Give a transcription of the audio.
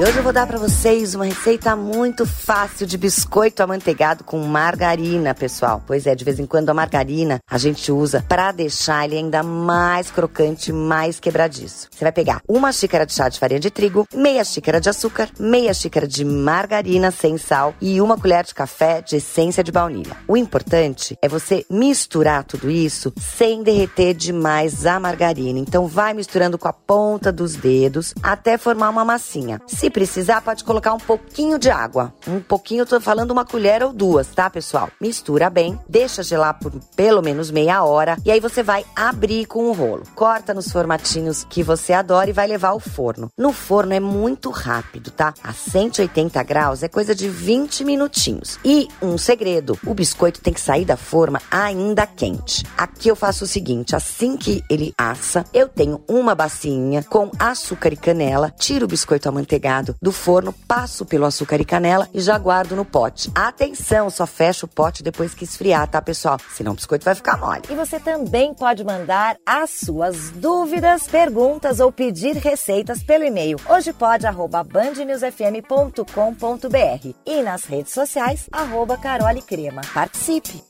E hoje eu vou dar para vocês uma receita muito fácil de biscoito amanteigado com margarina, pessoal. Pois é, de vez em quando a margarina a gente usa para deixar ele ainda mais crocante, mais quebradiço. Você vai pegar uma xícara de chá de farinha de trigo, meia xícara de açúcar, meia xícara de margarina sem sal e uma colher de café de essência de baunilha. O importante é você misturar tudo isso sem derreter demais a margarina. Então vai misturando com a ponta dos dedos até formar uma massinha. Se precisar, pode colocar um pouquinho de água. Um pouquinho, tô falando uma colher ou duas, tá, pessoal? Mistura bem, deixa gelar por pelo menos meia hora e aí você vai abrir com o rolo. Corta nos formatinhos que você adora e vai levar ao forno. No forno é muito rápido, tá? A 180 graus é coisa de 20 minutinhos. E um segredo: o biscoito tem que sair da forma ainda quente. Aqui eu faço o seguinte: assim que ele assa, eu tenho uma bacinha com açúcar e canela, tiro o biscoito amanteigado do forno, passo pelo açúcar e canela e já guardo no pote. Atenção, só fecha o pote depois que esfriar, tá, pessoal? Senão o biscoito vai ficar mole. E você também pode mandar as suas dúvidas, perguntas ou pedir receitas pelo e-mail hojepod@bandnewsfm.com.br e nas redes sociais arroba Carole Crema. Participe!